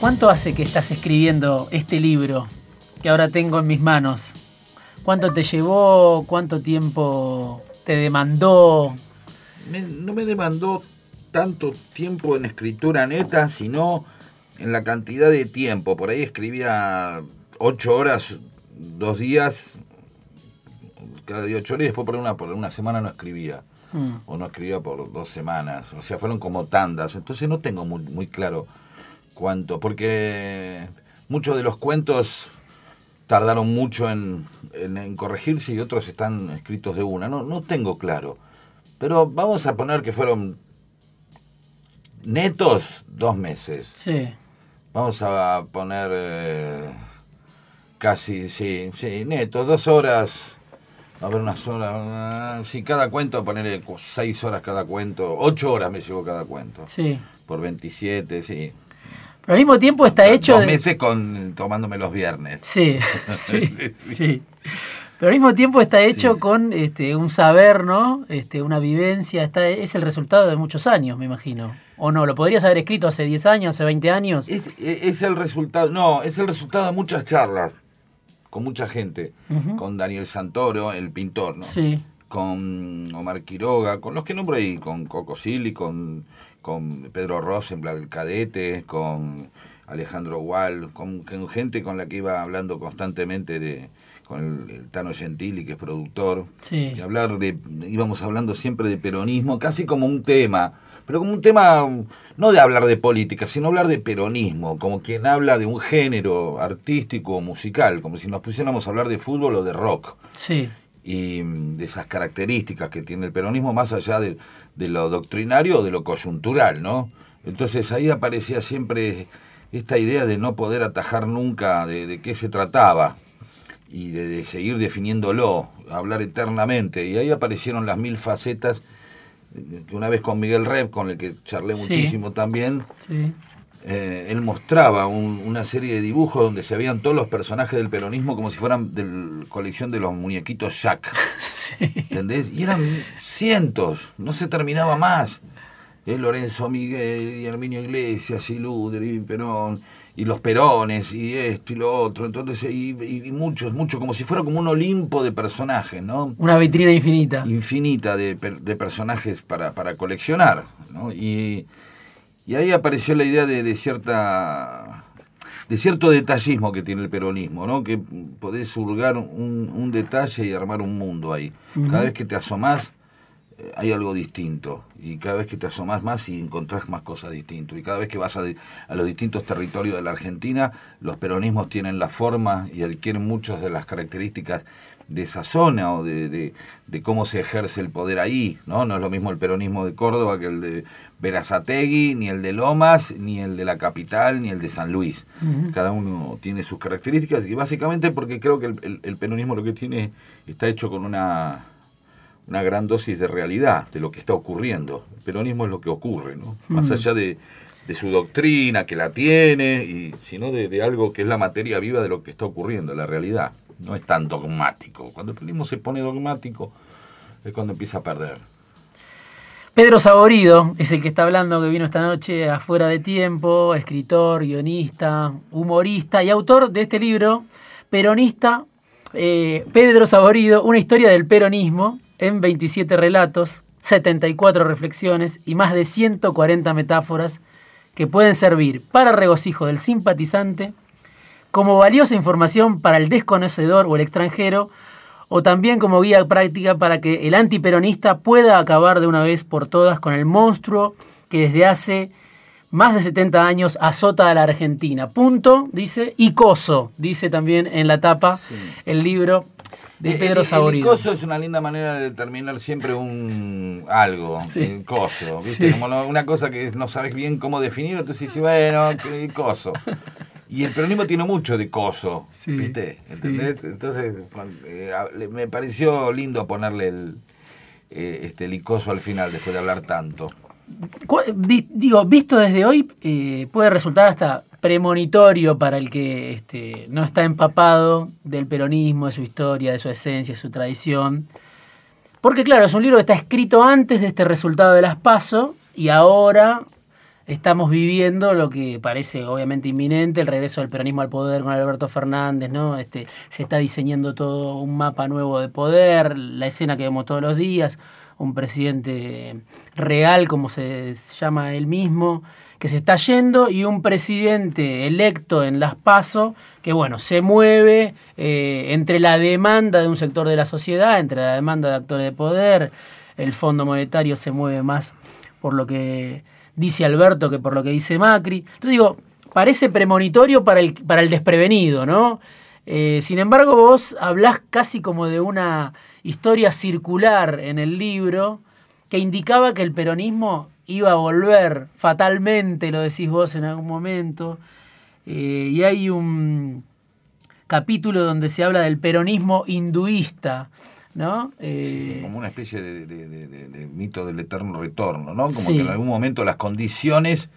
¿Cuánto hace que estás escribiendo este libro que ahora tengo en mis manos? ¿Cuánto te llevó? ¿Cuánto tiempo te demandó? no me demandó tanto tiempo en escritura neta, sino en la cantidad de tiempo. Por ahí escribía ocho horas, dos días, cada día ocho horas y después por una, por una semana no escribía. Mm. O no escribía por dos semanas. O sea, fueron como tandas. Entonces no tengo muy, muy claro cuánto. Porque muchos de los cuentos tardaron mucho en, en, corregirse y otros están escritos de una. No, no tengo claro. Pero vamos a poner que fueron netos dos meses. Sí. Vamos a poner eh, casi, sí, sí, netos, dos horas. A ver, unas horas. Sí, cada cuento, ponerle seis horas cada cuento. Ocho horas me llevo cada cuento. Sí. Por 27, sí. Pero al mismo tiempo está hecho. Dos meses con, tomándome los viernes. Sí, sí, sí. Pero al mismo tiempo está hecho con este, un saber, ¿no? Este, una vivencia. Está, es el resultado de muchos años, me imagino. ¿O no? ¿Lo podrías haber escrito hace 10 años, hace 20 años? Es, es el resultado, no, es el resultado de muchas charlas con mucha gente. Con Daniel Santoro, el pintor, ¿no? Sí. Con Omar Quiroga, con los que nombro ahí, con Coco Silly, con, con Pedro Rosenblatt, el cadete, con Alejandro Wall, con, con gente con la que iba hablando constantemente de con el, Tano Gentili, que es productor, y hablar de, íbamos hablando siempre de peronismo, casi como un tema, pero como un tema no de hablar de política, sino hablar de peronismo, como quien habla de un género artístico o musical, como si nos pusiéramos a hablar de fútbol o de rock. Sí. Y de esas características que tiene el peronismo más allá de, lo doctrinario o de lo coyuntural, ¿no? Entonces ahí aparecía siempre esta idea de no poder atajar nunca de, de qué se trataba y de, seguir definiéndolo, hablar eternamente. Y ahí aparecieron las mil facetas que una vez con Miguel Rep, con el que charlé muchísimo también, eh, él mostraba una serie de dibujos donde se veían todos los personajes del peronismo como si fueran de la colección de los muñequitos Jack. ¿Entendés? Y eran cientos, no se terminaba más. Eh, Lorenzo Miguel y Herminio Iglesias y Luder y Perón y los perones y esto y lo otro, entonces y, muchos, mucho, como si fuera como un Olimpo de personajes, ¿no? Una vitrina infinita. Infinita de, de personajes para, para coleccionar, ¿no? Y, y ahí apareció la idea de, de, cierta de cierto detallismo que tiene el peronismo, ¿no? Que podés hurgar un, un detalle y armar un mundo ahí. Cada vez que te asomás eh, hay algo distinto y cada vez que te asomas más y encontrás más cosas distintas y cada vez que vas a, los distintos territorios de la Argentina los peronismos tienen la forma y adquieren muchas de las características de esa zona o de, cómo se ejerce el poder ahí, ¿no? No es lo mismo el peronismo de Córdoba que el de Verazategui, ni el de Lomas, ni el de la capital, ni el de San Luis. Cada uno tiene sus características y básicamente porque creo que el peronismo lo que tiene está hecho con una una gran dosis de realidad de lo que está ocurriendo. El peronismo es lo que ocurre, ¿no? Más allá de, su doctrina, que la tiene, y sino de, algo que es la materia viva de lo que está ocurriendo, la realidad. No es tan dogmático. Cuando el peronismo se pone dogmático es cuando empieza a perder. Pedro Saborido es el que está hablando, que vino esta noche afuera de tiempo, escritor, guionista, humorista y autor de este libro, Peronista, eh, Pedro Saborido, una historia del peronismo, en 27 relatos, 74 reflexiones y más de 140 metáforas que pueden servir para regocijo del simpatizante, como valiosa información para el desconocedor o el extranjero, o también como guía práctica para que el antiperonista pueda acabar de una vez por todas con el monstruo que desde hace más de 70 años azota a la Argentina. Punto, dice, y coso, dice también en la tapa el libro de Pedro Saborido. El, coso es una linda manera de determinar siempre un algo, el coso, ¿viste? Como una cosa que no sabes bien cómo definir, entonces dices, bueno, el coso. Y el peronismo tiene mucho de coso, ¿viste? ¿Entendés? Entonces, eh, me pareció lindo ponerle el, eh, este, licoso al final, después de hablar tanto. Digo, visto desde hoy, eh, puede resultar hasta premonitorio para el que este, no está empapado del peronismo, de su historia, de su esencia, de su tradición. Porque claro, es un libro que está escrito antes de este resultado de las PASO y ahora estamos viviendo lo que parece obviamente inminente, el regreso del peronismo al poder con Alberto Fernández, ¿no? Este, se está diseñando todo un mapa nuevo de poder, la escena que vemos todos los días, un presidente real, como se llama él mismo, que se está yendo, y un presidente electo en las PASO, que bueno, se mueve eh, entre la demanda de un sector de la sociedad, entre la demanda de actores de poder, el Fondo Monetario se mueve más por lo que dice Alberto que por lo que dice Macri. Entonces digo, parece premonitorio para el, para el desprevenido, ¿no? Eh, sin embargo, vos hablás casi como de una historia circular en el libro que indicaba que el peronismo iba a volver fatalmente, lo decís vos en algún momento, eh, y hay un capítulo donde se habla del peronismo hinduista, ¿no? Eh, como una especie de, mito del eterno retorno, ¿no? Como que en algún momento las condiciones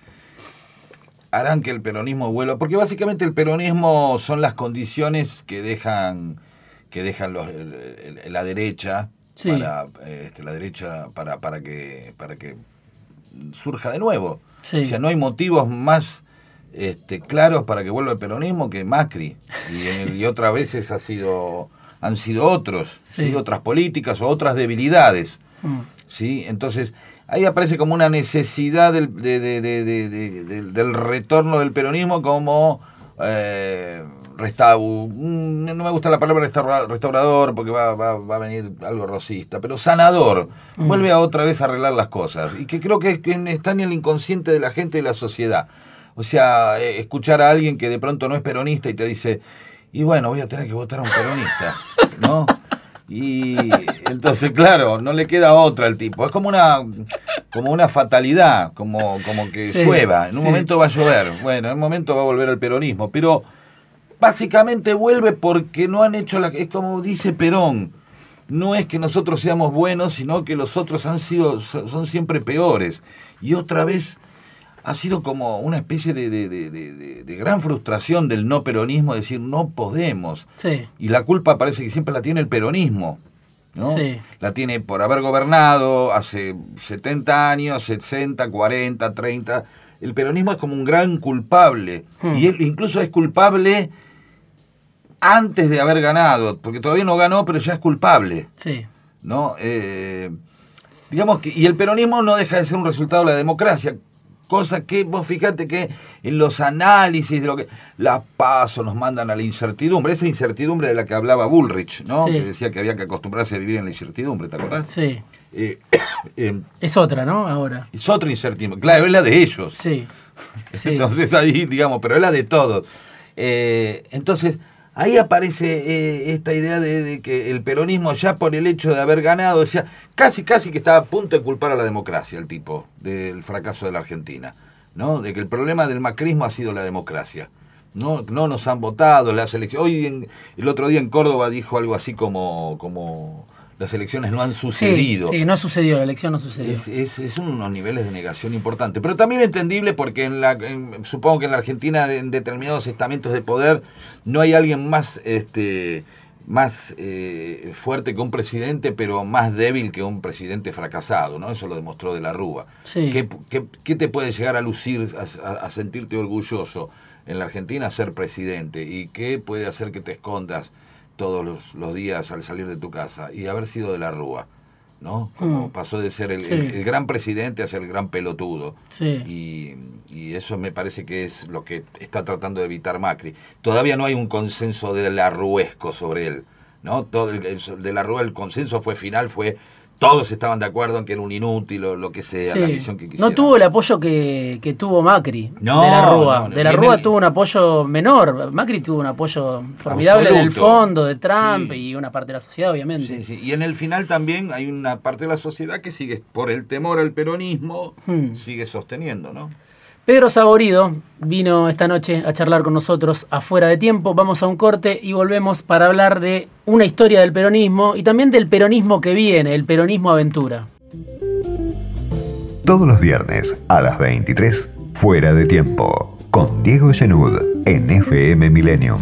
harán que el peronismo vuelva, porque básicamente el peronismo son las condiciones que dejan que dejan los, la derecha para este, la derecha para, para que para que surja de nuevo. O sea, no hay motivos más este, claros para que vuelva el peronismo que Macri y, y otras veces ha sido han sido otros, sí. otras políticas o otras debilidades. Mm. ¿sí? Entonces, ahí aparece como una necesidad del, del retorno del peronismo como eh, mm, no me gusta la palabra restaurador porque va, va, va, a venir algo rosista, pero sanador, mm. vuelve a otra vez a arreglar las cosas y que creo que, que está en el inconsciente de la gente y de la sociedad. O sea, eh, escuchar a alguien que de pronto no es peronista y te dice, y bueno, voy a tener que votar a un peronista, ¿no? Y entonces, claro, no le queda otra al tipo. Es como una, como una fatalidad, como, como que llueva. En un momento va a llover, bueno, en un momento va a volver al peronismo. Pero básicamente vuelve porque no han hecho la... Es como dice Perón, no es que nosotros seamos buenos, sino que los otros han sido, son siempre peores. Y otra vez ha sido como una especie de, gran frustración del no peronismo, decir no podemos. Y la culpa parece que siempre la tiene el peronismo. ¿no? La tiene por haber gobernado hace 70 años, 60, 40, 30. El peronismo es como un gran culpable. Hmm. Y él incluso es culpable antes de haber ganado, porque todavía no ganó, pero ya es culpable. Sí. ¿no? Eh, digamos que, y el peronismo no deja de ser un resultado de la democracia, Cosa que vos fíjate que en los análisis de lo que las pasos nos mandan a la incertidumbre, esa incertidumbre de la que hablaba Bullrich, ¿no? Que decía que había que acostumbrarse a vivir en la incertidumbre, ¿te acordás? Sí. Eh, eh, es otra, ¿no? Ahora. Es otra incertidumbre. Claro, es la de ellos. Sí. entonces ahí, digamos, pero es la de todos. Eh, entonces, Ahí aparece eh, esta idea de, que el peronismo ya por el hecho de haber ganado, o casi casi que estaba a punto de culpar a la democracia, el tipo, del fracaso de la Argentina, ¿no? De que el problema del macrismo ha sido la democracia. No, no nos han votado las elecciones. Hoy el otro día en Córdoba dijo algo así como, como las elecciones no han sucedido. Sí, no sucedió, la elección no sucedió. Es, es, unos niveles de negación importantes, pero también entendible porque en la, supongo que en la Argentina en determinados estamentos de poder no hay alguien más este más eh, fuerte que un presidente, pero más débil que un presidente fracasado, ¿no? Eso lo demostró de la Rúa. Sí. ¿Qué, te puede llegar a lucir, a sentirte orgulloso en la Argentina ser presidente? ¿Y qué puede hacer que te escondas? Todos los, días al salir de tu casa y haber sido de la Rúa. ¿no? Como mm. pasó de ser el, gran presidente a ser el gran pelotudo. Sí. Y, eso me parece que es lo que está tratando de evitar Macri. Todavía no hay un consenso de la Ruesco sobre él. ¿no? Todo el, de la Rúa el consenso fue final, fue todos estaban de acuerdo en que era un inútil o lo que sea, la visión que quisiera. No tuvo el apoyo que, tuvo Macri de la Rúa. de la Rúa tuvo un apoyo menor. Macri tuvo un apoyo formidable del fondo, de Trump y una parte de la sociedad, obviamente. Y en el final también hay una parte de la sociedad que sigue, por el temor al peronismo, hmm. sigue sosteniendo, ¿no? Pedro Saborido vino esta noche a charlar con nosotros afuera de tiempo. Vamos a un corte y volvemos para hablar de una historia del peronismo y también del peronismo que viene, el peronismo aventura. Todos los viernes a las 23, fuera de tiempo, con Diego Genud en FM Millennium.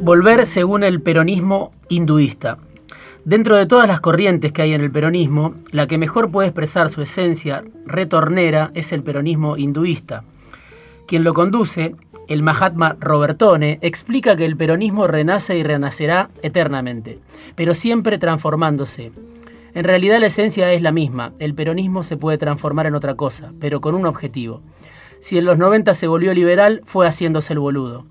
Volver según el peronismo hinduista. Dentro de todas las corrientes que hay en el peronismo, la que mejor puede expresar su esencia retornera es el peronismo hinduista. Quien lo conduce, el Mahatma Robertone, explica que el peronismo renace y renacerá eternamente, pero siempre transformándose. En realidad la esencia es la misma, el peronismo se puede transformar en otra cosa, pero con un objetivo. Si en los 90 se volvió liberal, fue haciéndose el boludo.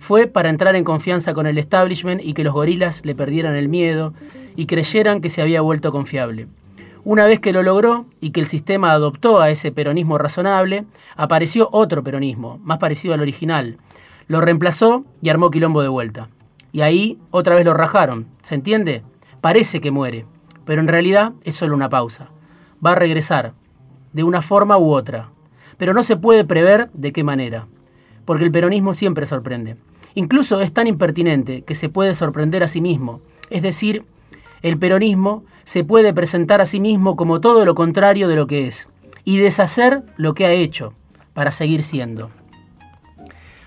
Fue para entrar en confianza con el establishment y que los gorilas le perdieran el miedo y creyeran que se había vuelto confiable. Una vez que lo logró y que el sistema adoptó a ese peronismo razonable, apareció otro peronismo, más parecido al original. Lo reemplazó y armó quilombo de vuelta. Y ahí otra vez lo rajaron. ¿Se entiende? Parece que muere, pero en realidad es solo una pausa. Va a regresar, de una forma u otra. Pero no se puede prever de qué manera, porque el peronismo siempre sorprende. Incluso es tan impertinente que se puede sorprender a sí mismo, es decir, el peronismo se puede presentar a sí mismo como todo lo contrario de lo que es y deshacer lo que ha hecho para seguir siendo.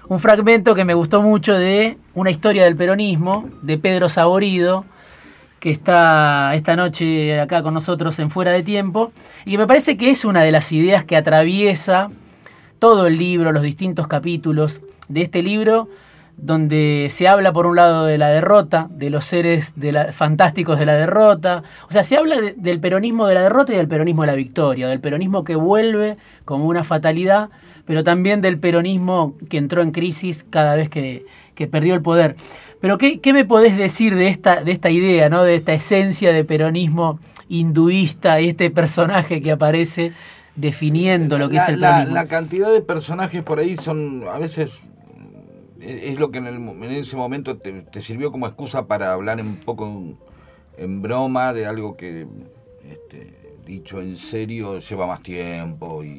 Un fragmento que me gustó mucho de una historia del peronismo de Pedro Saborido, que está esta noche acá con nosotros en Fuera de Tiempo, y que me parece que es una de las ideas que atraviesa todo el libro, los distintos capítulos de este libro, donde se habla por un lado de la derrota, de los seres fantásticos de la derrota, o sea, se habla del peronismo de la derrota y del peronismo de la victoria, del peronismo que vuelve como una fatalidad, pero también del peronismo que entró en crisis cada vez que, perdió el poder. Pero ¿qué, me podés decir de esta, de esta idea, ¿no? de esta esencia de peronismo hinduista y este personaje que aparece definiendo lo que es el peronismo? la cantidad de personajes por ahí son a veces es lo que en, en ese momento te, sirvió como excusa para hablar un poco en, broma de algo que, este, dicho en serio, lleva más tiempo y,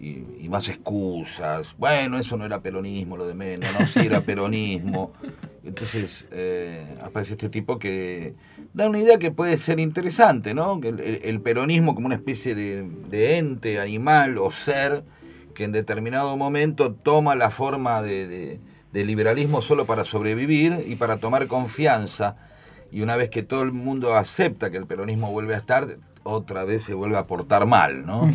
y, más excusas. Bueno, eso no era peronismo, lo de menos, no, sí era peronismo. Entonces eh, aparece este tipo que da una idea que puede ser interesante, ¿no? El, el, peronismo como una especie de, de ente, animal o ser que en determinado momento toma la forma de, liberalismo solo para sobrevivir y para tomar confianza. Y una vez que todo el mundo acepta que el peronismo vuelve a estar, otra vez se vuelve a portar mal, ¿no?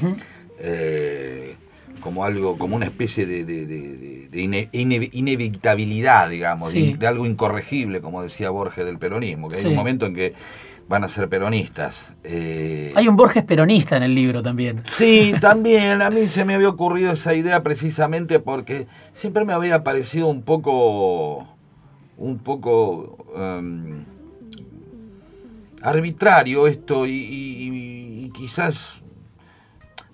Eh, como algo, como una especie de, inevitabilidad, digamos, de, algo incorregible, como decía Borges del peronismo, que hay un momento en que van a ser peronistas. Eh, Hay un Borges peronista en el libro también. Sí, también. A mí se me había ocurrido esa idea precisamente porque siempre me había parecido un poco, un poco em, arbitrario esto y, quizás,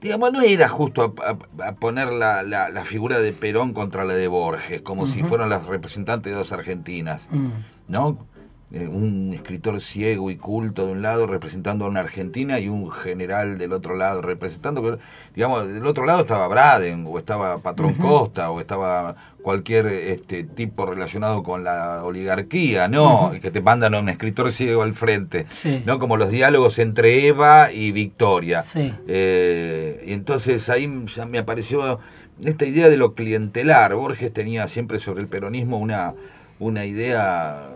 digamos, no era justo a, poner la, figura de Perón contra la de Borges, como si fueran las representantes de dos Argentinas, mm. ¿no? Eh, un escritor ciego y culto de un lado representando a una Argentina y un general del otro lado representando, digamos, del otro lado estaba Braden o estaba Patrón Costa o estaba cualquier este tipo relacionado con la oligarquía, ¿no? Que te mandan a un escritor ciego al frente, ¿no? Como los diálogos entre Eva y Victoria. Eh, y entonces ahí ya me apareció esta idea de lo clientelar. Borges tenía siempre sobre el peronismo una, una idea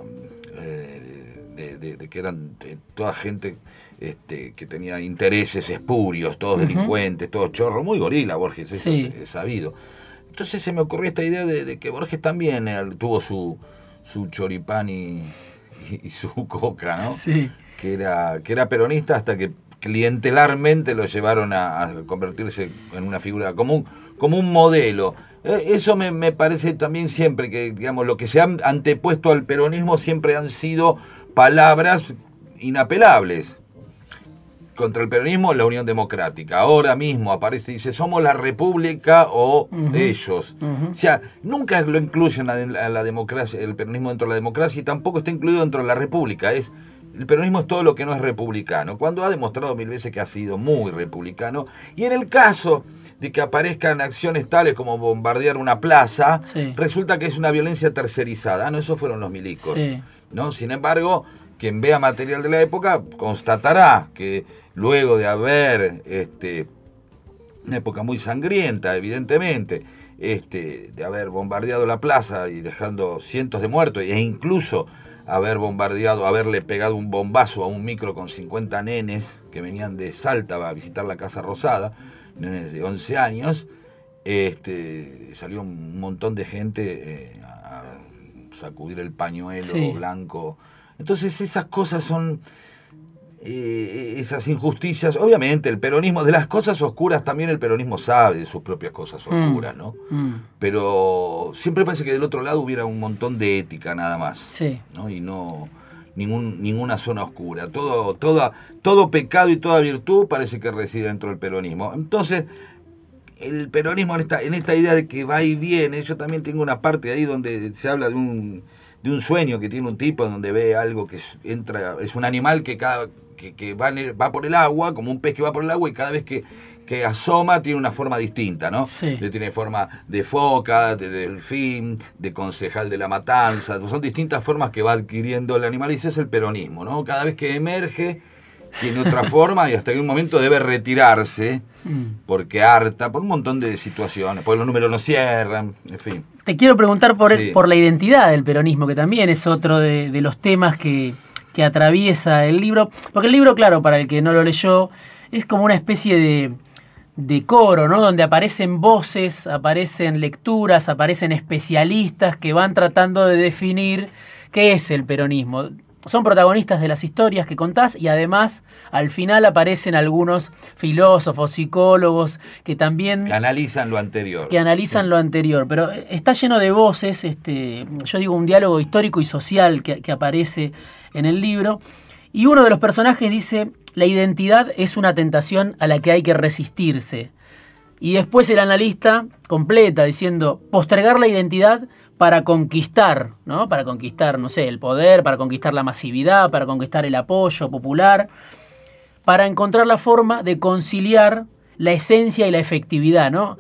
eh, de, que eran toda gente este, que tenía intereses espurios, todos delincuentes, todos chorros, muy gorila Borges, eso es, sabido. Entonces se me ocurrió esta idea de, que Borges también eh, tuvo su, su choripán y, su coca, ¿no? Que era, que era peronista hasta que clientelarmente lo llevaron a, convertirse en una figura común, como un modelo. Eh, eso me, parece también siempre que, digamos, lo que se han antepuesto al peronismo siempre han sido palabras inapelables. Contra el peronismo, la Unión Democrática. Ahora mismo aparece y dice, somos la República o ellos. O sea, nunca lo incluyen a la, democracia, el peronismo dentro de la democracia y tampoco está incluido dentro de la República. Es el peronismo es todo lo que no es republicano, cuando ha demostrado mil veces que ha sido muy republicano. Y en el caso de que aparezcan acciones tales como bombardear una plaza, resulta que es una violencia tercerizada. Ah, no, esos fueron los milicos. ¿no? Sin embargo, quien vea material de la época constatará que luego de haber este, una época muy sangrienta, evidentemente, este, de haber bombardeado la plaza y dejando cientos de muertos e incluso haber bombardeado, haberle pegado un bombazo a un micro con 50 nenes que venían de Salta a visitar la Casa Rosada, nenes de 11 años, este, salió un montón de gente eh, a sacudir el pañuelo blanco. Entonces esas cosas son eh, esas injusticias. Obviamente, el peronismo, de las cosas oscuras también el peronismo sabe de sus propias cosas mm. oscuras, ¿no? Mm. Pero siempre parece que del otro lado hubiera un montón de ética nada más. Sí. ¿no? Y no ningún, ninguna zona oscura. Todo, toda, todo pecado y toda virtud parece que reside dentro del peronismo. Entonces, el peronismo en esta, en esta idea de que va y viene, yo también tengo una parte ahí donde se habla de un de un sueño que tiene un tipo donde ve algo que entra, es un animal que cada que, va, va, por el agua, como un pez que va por el agua y cada vez que, que asoma tiene una forma distinta, ¿no? Sí. Tiene forma de foca, de delfín, de concejal de la matanza, son distintas formas que va adquiriendo el animal y ese es el peronismo, ¿no? Cada vez que emerge tiene otra forma y hasta que un momento debe retirarse mm. porque harta, por un montón de situaciones, porque los números no cierran, en fin. Te quiero preguntar por, por la identidad del peronismo, que también es otro de, los temas que, que, atraviesa el libro. Porque el libro, claro, para el que no lo leyó, es como una especie de, de coro, ¿no? Donde aparecen voces, aparecen lecturas, aparecen especialistas que van tratando de definir qué es el peronismo son protagonistas de las historias que contás y además al final aparecen algunos filósofos, psicólogos que también... Que analizan lo anterior. Que analizan lo anterior, pero está lleno de voces, este, yo digo un diálogo histórico y social que, que aparece en el libro. Y uno de los personajes dice, la identidad es una tentación a la que hay que resistirse. Y después el analista completa diciendo, postergar la identidad para conquistar, ¿no? Para conquistar, no sé, el poder, para conquistar la masividad, para conquistar el apoyo popular, para encontrar la forma de conciliar la esencia y la efectividad, ¿no?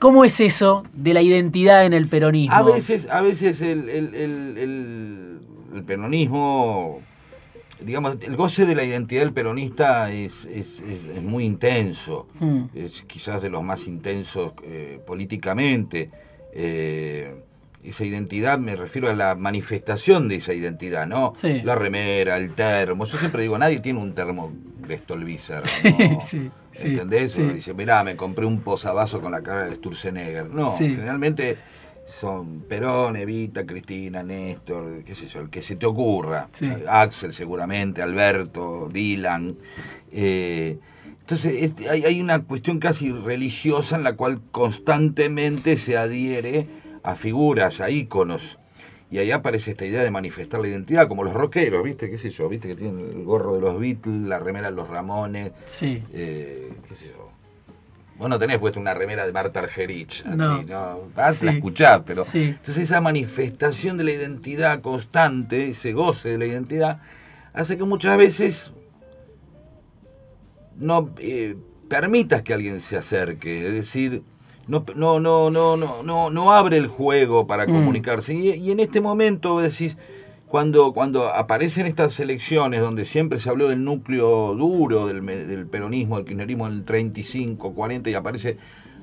¿Cómo es eso de la identidad en el peronismo? A veces, a veces el, el, el, peronismo, digamos, el goce de la identidad del peronista es, es, es, muy intenso, hmm. es quizás de los más intensos eh, políticamente. Eh, esa identidad, me refiero a la manifestación de esa identidad, ¿no? La remera, el termo. Yo siempre digo, nadie tiene un termo de Stolbizer, ¿no? Sí, sí, ¿Entendés? dice, mirá, me compré un posavasos con la cara de Sturzenegger. No, generalmente son Perón, Evita, Cristina, Néstor, qué sé yo, el que se te ocurra. Axel seguramente, Alberto, Dylan. Eh, entonces hay, hay una cuestión casi religiosa en la cual constantemente se adhiere a figuras, a íconos. Y ahí aparece esta idea de manifestar la identidad, como los rockeros, ¿viste? ¿Qué sé yo? ¿Viste? Que tienen el gorro de los Beatles, la remera de los Ramones. Sí. Eh, ¿Qué sé yo? Vos no tenés puesto una remera de Marta Argerich, así, ¿no? ¿no? Vas, la escuchás, pero. Entonces, esa manifestación de la identidad constante, ese goce de la identidad, hace que muchas veces no eh, permitas que alguien se acerque. Es decir, no, no, no, no, no, no, abre el juego para mm. comunicarse. Y, en este momento decís, cuando, cuando aparecen estas elecciones donde siempre se habló del núcleo duro del, del peronismo, del kirchnerismo en el 35, 40 y aparece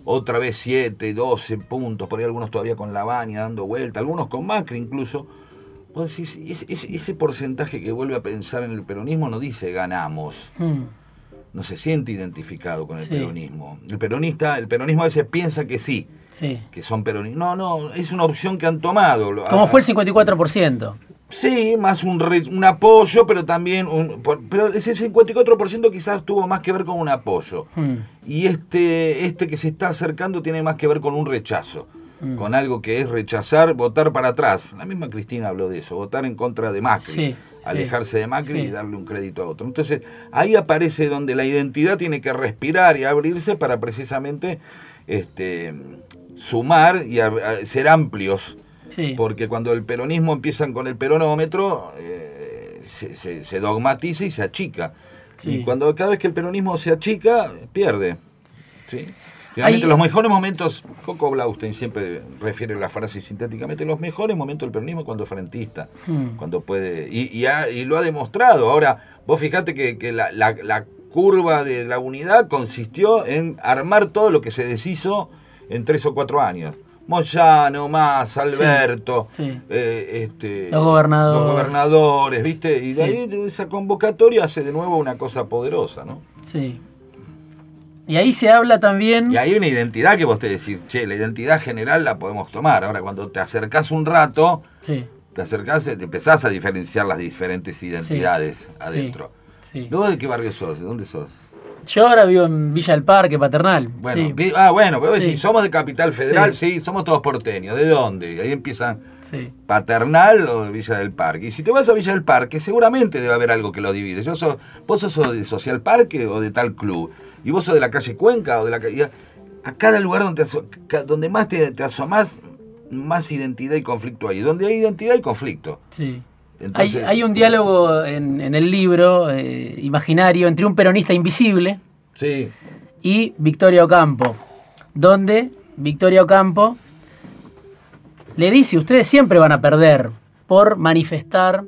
otra vez 7, 12 puntos, por ahí algunos todavía con la baña dando vuelta, algunos con Macri incluso. Vos decís, ese, porcentaje que vuelve a pensar en el peronismo no dice ganamos. Mm no se siente identificado con el peronismo. El peronista, el peronismo a veces piensa que sí, que son peronistas. No, no, es una opción que han tomado. Como fue el 54%. Sí, más un, un apoyo, pero también un, pero ese 54% quizás tuvo más que ver con un apoyo. Hmm. Y este, este que se está acercando tiene más que ver con un rechazo. Mm. con algo que es rechazar, votar para atrás. La misma Cristina habló de eso, votar en contra de Macri, alejarse de Macri y darle un crédito a otro. Entonces ahí aparece donde la identidad tiene que respirar y abrirse para precisamente este, sumar y ser amplios. Porque cuando el peronismo empiezan con el peronómetro, eh, se, dogmatiza y se achica. Y cuando cada vez que el peronismo se achica, pierde. ¿sí? Realmente los mejores momentos, Coco Blaustein siempre refiere la frase sintéticamente, los mejores momentos del peronismo cuando es frentista, hmm. cuando puede, y, y, lo ha demostrado. Ahora, vos fijate que, la, curva de la unidad consistió en armar todo lo que se deshizo en tres o cuatro años. Moyano, Más, Alberto, sí. eh, este, Los gobernadores. los gobernadores, ¿viste? Y de Sí. ahí esa convocatoria hace de nuevo una cosa poderosa, ¿no? Sí. Y ahí se habla también. Y hay una identidad que vos te decís, che, la identidad general la podemos tomar. Ahora, cuando te acercás un rato, te acercás, te empezás a diferenciar las diferentes identidades adentro. ¿Luego de qué barrio sos? ¿De dónde sos? Yo ahora vivo en Villa del Parque, Paternal. Bueno, sí. vi- ah, bueno, pero Sí. somos de Capital Federal, Sí. sí. somos todos porteños. ¿De dónde? Ahí empiezan. Paternal o Villa del Parque. Y si te vas a Villa del Parque, seguramente debe haber algo que lo divide. Yo so- vos sos de Social Parque o de tal club. Y vos sos de la calle Cuenca o de la calle... A cada lugar donde, donde más te, te asomás, más identidad y conflicto hay. Donde hay identidad y conflicto. sí. Entonces- hay, hay un diálogo en, en el libro eh, imaginario entre un peronista invisible Sí, y Victoria Ocampo, donde Victoria Ocampo le dice, ustedes siempre van a perder por manifestar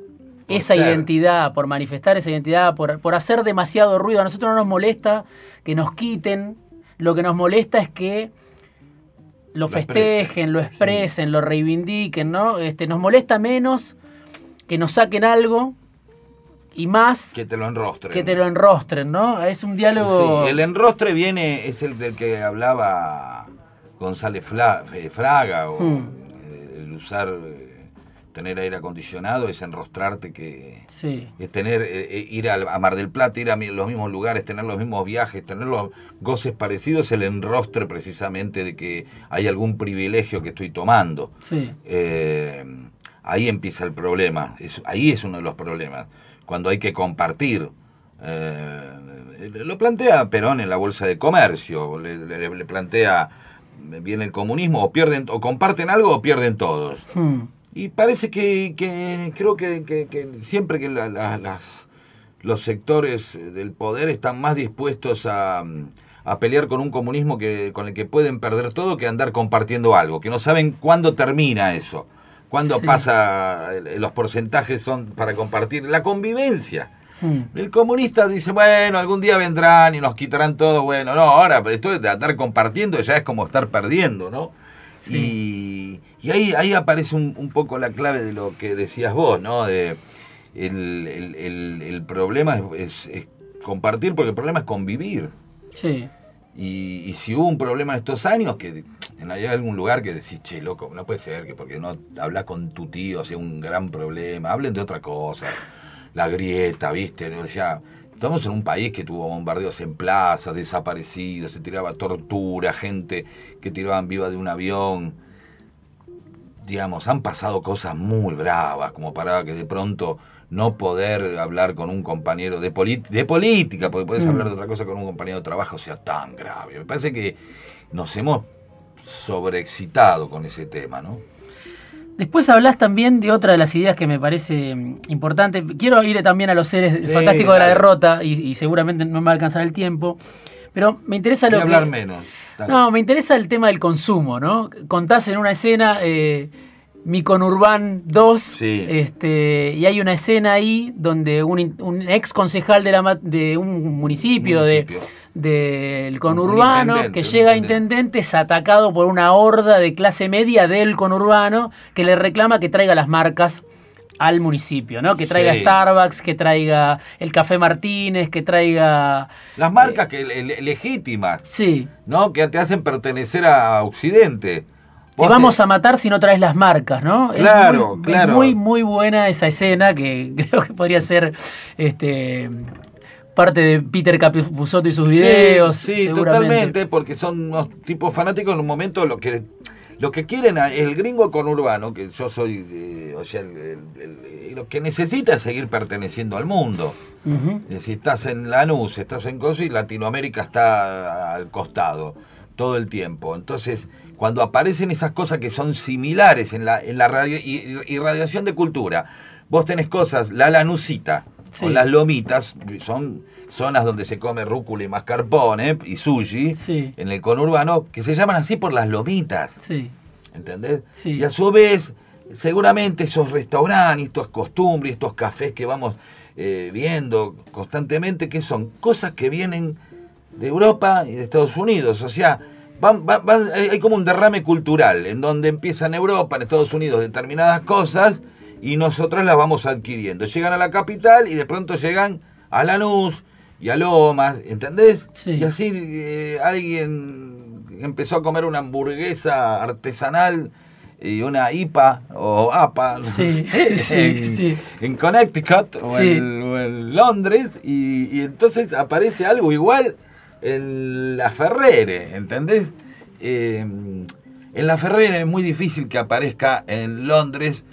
esa ser. identidad, por manifestar esa identidad, por, por hacer demasiado ruido. A nosotros no nos molesta que nos quiten, lo que nos molesta es que lo, Lo festejen, expresen, lo expresen, lo reivindiquen, ¿no? Este, nos molesta menos que nos saquen algo y más que te lo enrostren. que te lo enrostren, ¿no? Es un diálogo... Sí, el enrostre viene, es el del que hablaba González Fla- eh, Fraga, o Hmm. eh, el usar, eh, tener aire acondicionado es enrostrarte que Sí. es tener, ir a, Mar del Plata, ir a los mismos lugares, tener los mismos viajes, tener los goces parecidos, el enrostre precisamente de que hay algún privilegio que estoy tomando. Sí. Eh, ahí empieza el problema, es, ahí es uno de los problemas, cuando hay que compartir. Eh, lo plantea Perón en la Bolsa de Comercio, le, le- le plantea, viene el comunismo, o pierden, o comparten algo o pierden todos. Hmm. Y parece que, que creo que, que- que siempre que la- la- las, los sectores del poder están más dispuestos a, a pelear con un comunismo que, con el que pueden perder todo que andar compartiendo algo, que no saben cuándo termina eso, cuándo Sí. pasa, los porcentajes son para compartir, la convivencia. Hmm. El comunista dice, bueno, algún día vendrán y nos quitarán todo. Bueno, no, ahora esto de andar compartiendo ya es como estar perdiendo, ¿no? Y, y ahí, ahí aparece un, un poco la clave de lo que decías vos, ¿no? De el, el- el- el problema es, es- es compartir, porque el problema es convivir. Sí. Y, y si hubo un problema en estos años, que en algún lugar que decís, che, loco, no puede ser que porque no hablas con tu tío, sea un gran problema, hablen de otra cosa, la grieta, ¿viste? O sea, estamos en un país que tuvo bombardeos en plazas, desaparecidos, se tiraba tortura, gente que tiraban viva de un avión. Digamos, han pasado cosas muy bravas, como para que de pronto no poder hablar con un compañero de, política, porque puedes Mm. hablar de otra cosa con un compañero de trabajo, sea tan grave. Me parece que nos hemos sobreexcitado con ese tema, ¿no? Después hablas también de otra de las ideas que me parece mm, importante. Quiero ir también a los seres Sí, fantásticos de la derrota y, y seguramente no me va a alcanzar el tiempo. Pero me interesa lo que... hablar menos. No, me interesa el tema del consumo, ¿no? Contás en una escena eh, Mi Conurban 2, Sí. este, y hay una escena ahí donde un, un ex concejal de, la, de un municipio, de- Municipio. del conurbano intendente, que llega a intendente. es atacado por una horda de clase media del conurbano que le reclama que traiga las marcas al municipio, ¿no? Que traiga Sí. Starbucks, que traiga el Café Martínez, que traiga... Las marcas que le- le- legítimas, Sí, ¿no? Que te hacen pertenecer a Occidente. Te vamos te- a matar si no traes las marcas, ¿no? Es Claro, muy, claro. Es muy, muy buena esa escena que creo que podría ser este parte de Peter Capusotto y sus videos. Sí, totalmente, porque son unos tipos fanáticos en un momento lo que lo que quieren el gringo conurbano, que yo soy, eh, o sea, el- el- el- lo que necesita es seguir perteneciendo al mundo. Ujú. Eh, Si estás en Lanús, estás en Coso y Latinoamérica está al costado todo el tiempo. Entonces, cuando aparecen esas cosas que son similares en la, en la radio, irradiación de cultura, vos tenés cosas, la lanusita Sí. o las lomitas, son zonas donde se come rúcula y mascarpone y sushi, Sí. en el conurbano, que se llaman así por las lomitas. Sí, ¿Entendés? Y a su vez, seguramente esos restaurantes, estas costumbres, estos cafés que vamos eh, viendo constantemente, que son cosas que vienen de Europa y de Estados Unidos. O sea, hay como un derrame cultural, en donde empieza en Europa, en Estados Unidos, determinadas cosas y nosotras las vamos adquiriendo. Llegan a la capital y de pronto llegan a Lanús y a Lomas, ¿entendés? Y así eh, alguien empezó a comer una hamburguesa artesanal y una IPA o APA en, Connecticut o en, Londres y, entonces aparece algo igual en la Ferrere, ¿entendés? Eh, en la Ferrere es muy difícil que aparezca en Londres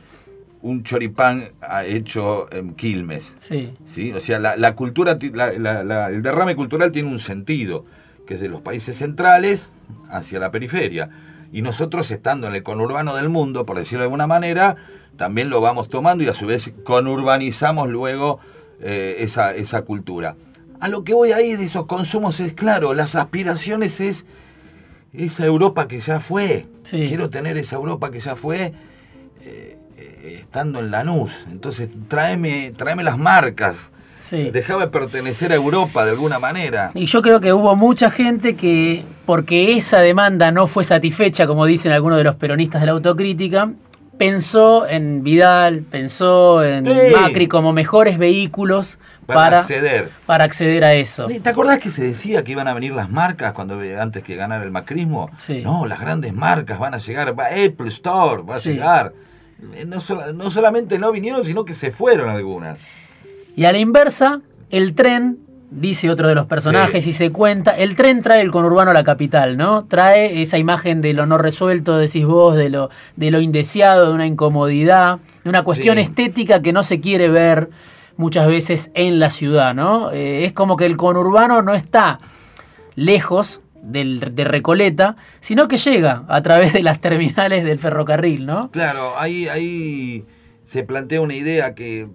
un choripán hecho en Quilmes. Sí. ¿sí? O sea, la, cultura, el derrame cultural tiene un sentido, que es de los países centrales hacia la periferia. Y nosotros, estando en el conurbano del mundo, por decirlo de alguna manera, también lo vamos tomando y a su vez conurbanizamos luego eh, esa, esa cultura. A lo que voy ahí de esos consumos es claro, las aspiraciones es esa Europa que ya fue. Quiero tener esa Europa que ya fue. Eh, estando en Lanús. Entonces, tráeme, tráeme las marcas. Sí. Déjame pertenecer a Europa de alguna manera. Y yo creo que hubo mucha gente que, porque esa demanda no fue satisfecha, como dicen algunos de los peronistas de la autocrítica, pensó en Vidal, pensó en Macri como mejores vehículos para, acceder. para acceder a eso. ¿Te acordás que se decía que iban a venir las marcas cuando antes que ganara el macrismo? Sí. No, las grandes marcas van a llegar, Apple Store va a llegar. Eh, no, no solamente no vinieron, sino que se fueron algunas. Y a la inversa, el tren dice otro de los personajes y se cuenta, el tren trae el conurbano a la capital, ¿no? Trae esa imagen de lo no resuelto, decís vos, de lo, de lo indeseado, de una incomodidad, de una cuestión estética que no se quiere ver muchas veces en la ciudad, ¿no? Eh, es como que el conurbano no está lejos de Recoleta, sino que llega a través de las terminales del ferrocarril, ¿no? Claro, ahí, ahí se plantea una idea que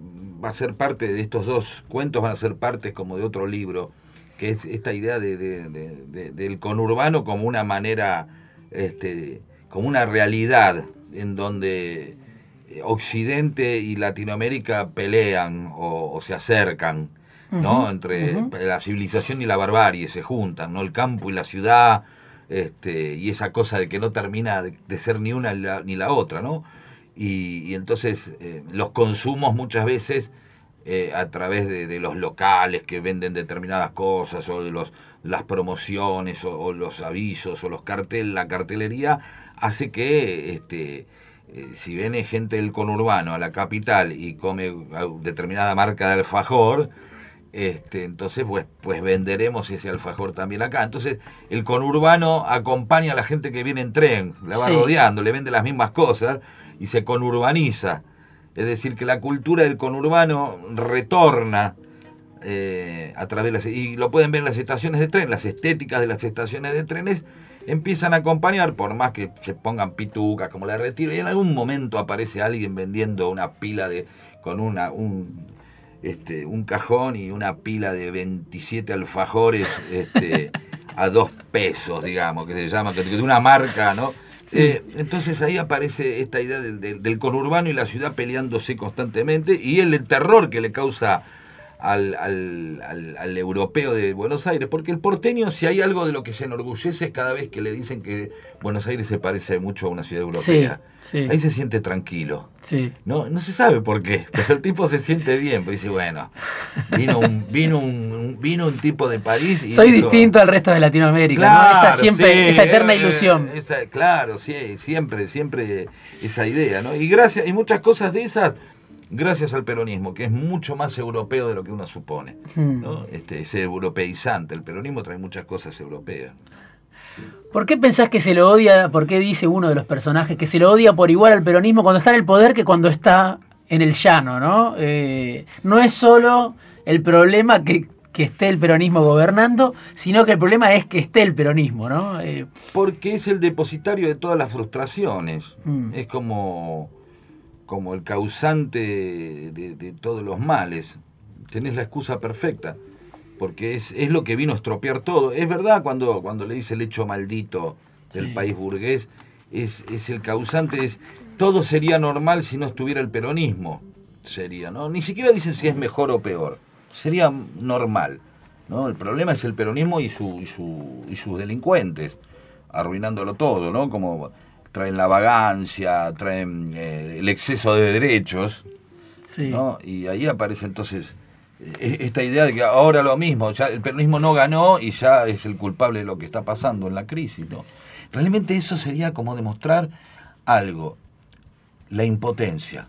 va a ser parte de estos dos cuentos, van a ser parte como de otro libro, que es esta idea de, del conurbano como una manera, este, como una realidad en donde Occidente y Latinoamérica pelean o se acercan ¿no? Entre la civilización y la barbarie se juntan, ¿no? El campo y la ciudad, este, y esa cosa de que no termina de, ser ni una ni la otra, ¿no? Y, entonces eh, los consumos muchas veces eh, a través de, los locales que venden determinadas cosas o de los, las promociones o, los avisos o los cartel, la cartelería hace que este, eh, si viene gente del conurbano a la capital y come determinada marca de alfajor, este, entonces, pues, pues venderemos ese alfajor también acá. Entonces, el conurbano acompaña a la gente que viene en tren, la va rodeando, le vende las mismas cosas y se conurbaniza. Es decir, que la cultura del conurbano retorna eh, a través de las... Y lo pueden ver en las estaciones de tren, las estéticas de las estaciones de trenes empiezan a acompañar, por más que se pongan pitucas como la retiro, y en algún momento aparece alguien vendiendo una pila de con una, un, este, un cajón y una pila de 27 alfajores este, a dos pesos, digamos, que se llama, de una marca, ¿no? Eh, entonces ahí aparece esta idea del, del, conurbano y la ciudad peleándose constantemente y el terror que le causa al, al, al, europeo de Buenos Aires, porque el porteño, si hay algo de lo que se enorgullece, es cada vez que le dicen que Buenos Aires se parece mucho a una ciudad europea. Ahí se siente tranquilo. No, no se sabe por qué, pero el tipo se siente bien, pues dice, bueno, vino un, vino un, vino un tipo de París y. Soy distinto al resto de Latinoamérica, Esa siempre, esa eterna ilusión. claro, sí, siempre, siempre esa idea, ¿no? Y gracias, y muchas cosas de esas gracias al peronismo, que es mucho más europeo de lo que uno supone. Hmm. ¿no? Este, es europeizante. El peronismo trae muchas cosas europeas. ¿Por qué pensás que se lo odia? ¿Por qué dice uno de los personajes que se lo odia por igual al peronismo cuando está en el poder que cuando está en el llano? No, eh, no es solo el problema que, esté el peronismo gobernando, sino que el problema es que esté el peronismo, ¿no? Eh, Porque es el depositario de todas las frustraciones. Hmm. Es como como el causante de, todos los males. Tenés la excusa perfecta, porque es, es, lo que vino a estropear todo. Es verdad cuando, cuando le dice el hecho maldito del país burgués, es, es el causante, es todo sería normal si no estuviera el peronismo, sería, ¿no? Ni siquiera dicen si es mejor o peor, sería normal. ¿no? El problema es el peronismo y, su, y, su, y sus delincuentes. arruinándolo todo, ¿no? Como traen la vagancia, traen eh, el exceso de derechos, Sí. ¿no? Y ahí aparece entonces eh, esta idea de que ahora lo mismo, ya el peronismo no ganó y ya es el culpable de lo que está pasando en la crisis, ¿no? Realmente eso sería como demostrar algo, la impotencia.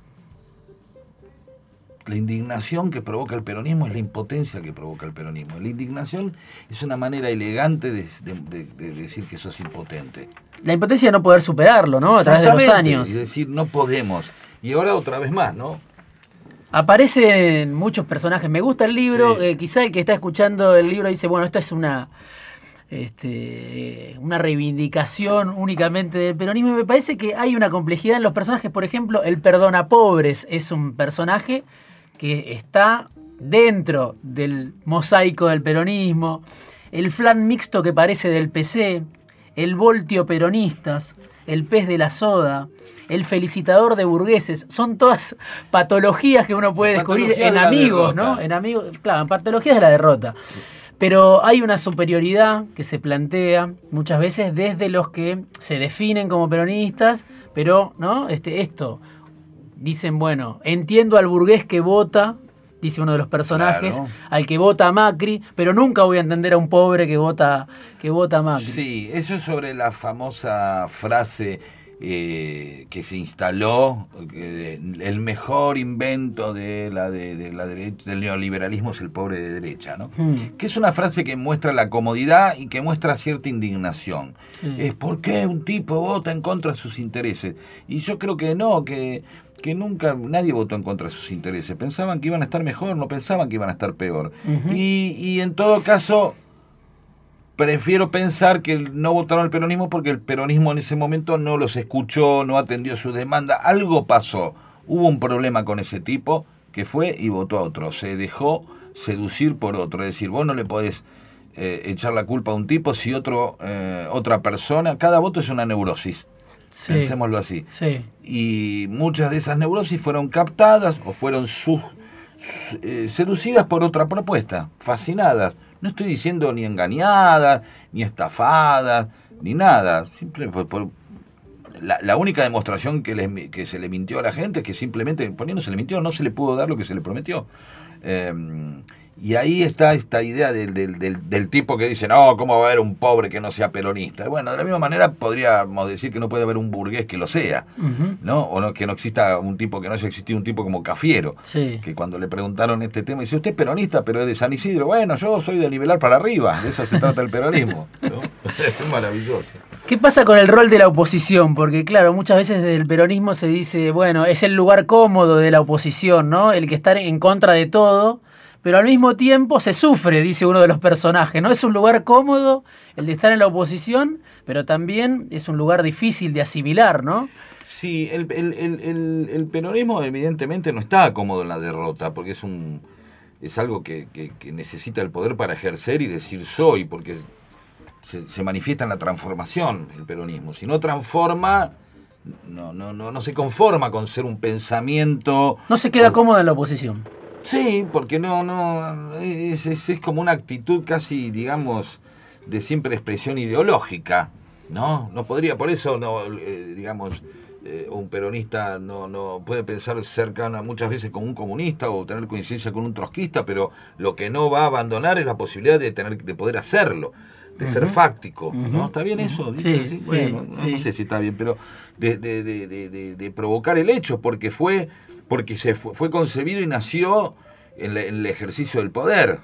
La indignación que provoca el peronismo es la impotencia que provoca el peronismo. La indignación es una manera elegante de, de- de- de decir que sos impotente. La impotencia de no poder superarlo, ¿no? A través de los años. Y decir, no podemos. Y ahora otra vez más, ¿no? Aparecen muchos personajes. Me gusta el libro. Sí. eh, quizá el que está escuchando el libro dice, bueno, esto es una, este, una reivindicación únicamente del peronismo. Y me parece que hay una complejidad en los personajes. Por ejemplo, el Perdona Pobres es un personaje que está dentro del mosaico del peronismo. El flan mixto que parece del PC. El voltio peronistas. El pez de la soda. El felicitador de burgueses. Son todas patologías que uno puede descubrir en de amigos, derrota. ¿no? En amigos, claro, patologías de la derrota. Pero hay una superioridad que se plantea muchas veces desde los que se definen como peronistas, pero, ¿no? Este, esto, dicen, bueno, entiendo al burgués que vota, dice uno de los personajes, Claro. al que vota a Macri, pero nunca voy a entender a un pobre que vota, que vota a Macri. Sí, eso es sobre la famosa frase eh, que se instaló, el mejor invento de la, de, de la derecha, del neoliberalismo es el pobre de derecha, ¿no? Hmm. Que es una frase que muestra la comodidad y que muestra cierta indignación. Sí. Es por qué un tipo vota en contra de sus intereses. Y yo creo que no, que, que nunca nadie votó en contra de sus intereses. Pensaban que iban a estar mejor, no pensaban que iban a estar peor. Y, y en todo caso, prefiero pensar que no votaron al peronismo porque el peronismo en ese momento no los escuchó, no atendió su demanda. Algo pasó. Hubo un problema con ese tipo que fue y votó a otro. Se dejó seducir por otro. Es decir, vos no le podés eh, echar la culpa a un tipo si otro, eh, otra persona. Cada voto es una neurosis. Sí. Pensémoslo así. Sí. Y muchas de esas neurosis fueron captadas o fueron su- su- eh, seducidas por otra propuesta, fascinadas. No estoy diciendo ni engañadas, ni estafadas, ni nada. Simple, por- por- la, la única demostración que, les que se le mintió a la gente es que simplemente, poniéndose le mintió, no se le pudo dar lo que se le prometió. Eh, y ahí está esta idea del, del, del- del tipo que dice, no, ¿cómo va a haber un pobre que no sea peronista? Bueno, de la misma manera podríamos decir que no puede haber un burgués que lo sea. ¿no? O no, que no exista un tipo, que no haya existido un tipo como Cafiero, Sí. que cuando le preguntaron este tema, dice, usted es peronista, pero es de San Isidro. Bueno, yo soy de nivelar para arriba, de eso se trata el peronismo. ¿no? Es maravilloso. ¿Qué pasa con el rol de la oposición? Porque claro, muchas veces desde el peronismo se dice, bueno, es el lugar cómodo de la oposición, ¿no? El que está en contra de todo, pero al mismo tiempo se sufre, dice uno de los personajes, ¿no? Es un lugar cómodo el de estar en la oposición, pero también es un lugar difícil de asimilar, ¿no? Sí, el, el- el- el- peronismo evidentemente no está cómodo en la derrota, porque es un es algo que, que- que necesita el poder para ejercer y decir soy, porque se, se manifiesta en la transformación el peronismo. Si no transforma, no, no, no, no se conforma con ser un pensamiento. No se queda cómodo en la oposición. Sí, porque no, no, es, es- es como una actitud casi, digamos, de siempre expresión ideológica, ¿no? No podría, por eso, no, eh, digamos, eh, un peronista no, no puede pensar cercana muchas veces con un comunista o tener coincidencia con un trotskista, pero lo que no va a abandonar es la posibilidad de tener, de poder hacerlo, de ser fáctico, ¿no? ¿Está bien eso? Dicho Sí, así? sí, bueno, no- sí. no sé si está bien, pero de- de- de- de provocar el hecho, porque fue, porque se fue, fue concebido y nació en, el ejercicio del poder,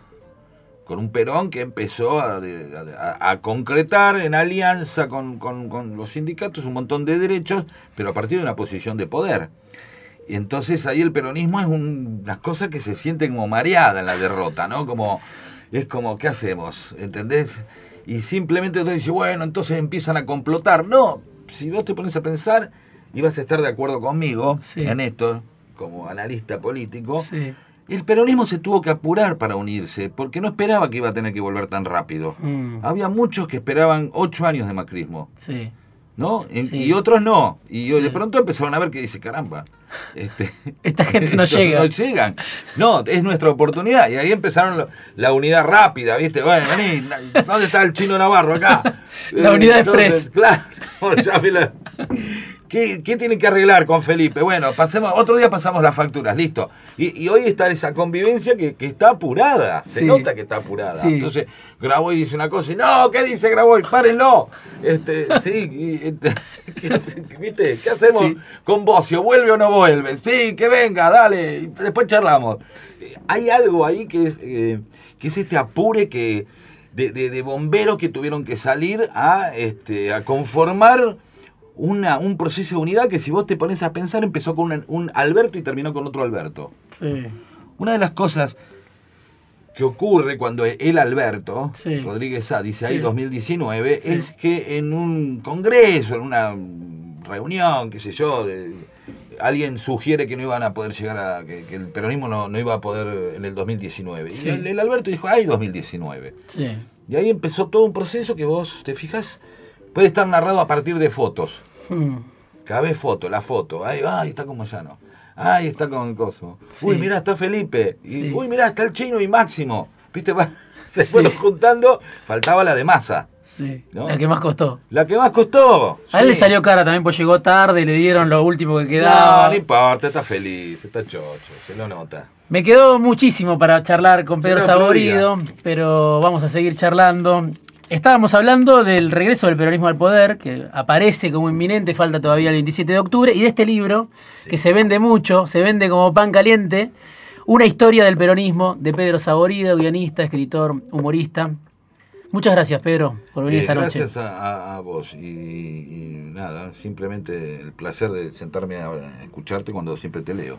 con un Perón que empezó a, de- a- a concretar en alianza con, con- con los sindicatos un montón de derechos, pero a partir de una posición de poder. Y entonces ahí el peronismo es un- una cosa que se siente como mareada en la derrota, ¿no? Como, es como, ¿qué hacemos? ¿Entendés? Y simplemente tú dices, bueno, entonces empiezan a complotar. No, si vos te pones a pensar y vas a estar de acuerdo conmigo Sí. en esto, como analista político, Sí. el peronismo se tuvo que apurar para unirse, porque no esperaba que iba a tener que volver tan rápido. Mm, Había muchos que esperaban ocho años de macrismo. sí. ¿no? Sí. Y otros no. Y Sí. de pronto empezaron a ver que dice, caramba, este, Esta gente no llega. No llegan. No, es nuestra oportunidad. Y ahí empezaron la unidad rápida, ¿viste? Bueno, vení, ¿dónde está el chino Navarro acá? La unidad entonces, express. Claro, llámela. ¿Qué, qué tienen que arreglar con Felipe? Bueno, pasemos, otro día pasamos las facturas, listo. Y, y hoy está esa convivencia que, que está apurada. Se Sí. nota que está apurada. Sí. Entonces, Graboy dice una cosa y no, ¿qué dice Graboy? Párenlo. Este, sí, este, ¿qué, hace- ¿viste? ¿Qué hacemos Sí. con Bocio? ¿Vuelve o no vuelve? Sí, que venga, dale. y después charlamos. Hay algo ahí que es, eh, que es este apure que de, de- de bomberos que tuvieron que salir a, este, a conformar una, un proceso de unidad que si vos te pones a pensar empezó con un, un Alberto y terminó con otro Alberto. Sí. Una de las cosas que ocurre cuando el Alberto, Sí. Rodríguez Sá, dice ahí Sí. 2019, Sí. es que en un congreso, en una reunión, qué sé yo, de- alguien sugiere que no iban a poder llegar a, que, que el peronismo no, no iba a poder en el 2019. Sí. Y el, el Alberto dijo, hay 2019. Sí. Y ahí empezó todo un proceso que vos, te fijas, puede estar narrado a partir de fotos. Hmm. Cada vez foto, la foto. Ahí, ahí está como llano. Ahí está con el coso. Sí. Uy, mirá, está Felipe. Y, Sí. Uy, mirá, está el chino y Máximo. ¿Viste? Se Sí. fueron juntando. Faltaba la de masa. Sí. ¿No? La que más costó. La que más costó. A él Sí. le salió cara también, pues llegó tarde, le dieron lo último que No, quedaba. no importa, está feliz, está chocho, se lo nota. Me quedó muchísimo para charlar con Pedro no, Saborido, pero vamos a seguir charlando. Estábamos hablando del regreso del peronismo al poder, que aparece como inminente, falta todavía el 27 de octubre, y de este libro, que se vende mucho, se vende como pan caliente, una historia del peronismo de Pedro Saborido, guionista, escritor, humorista. Muchas gracias, Pedro, por venir Eh, esta noche. gracias a, vos y, y nada, simplemente el placer de sentarme a escucharte cuando siempre te leo.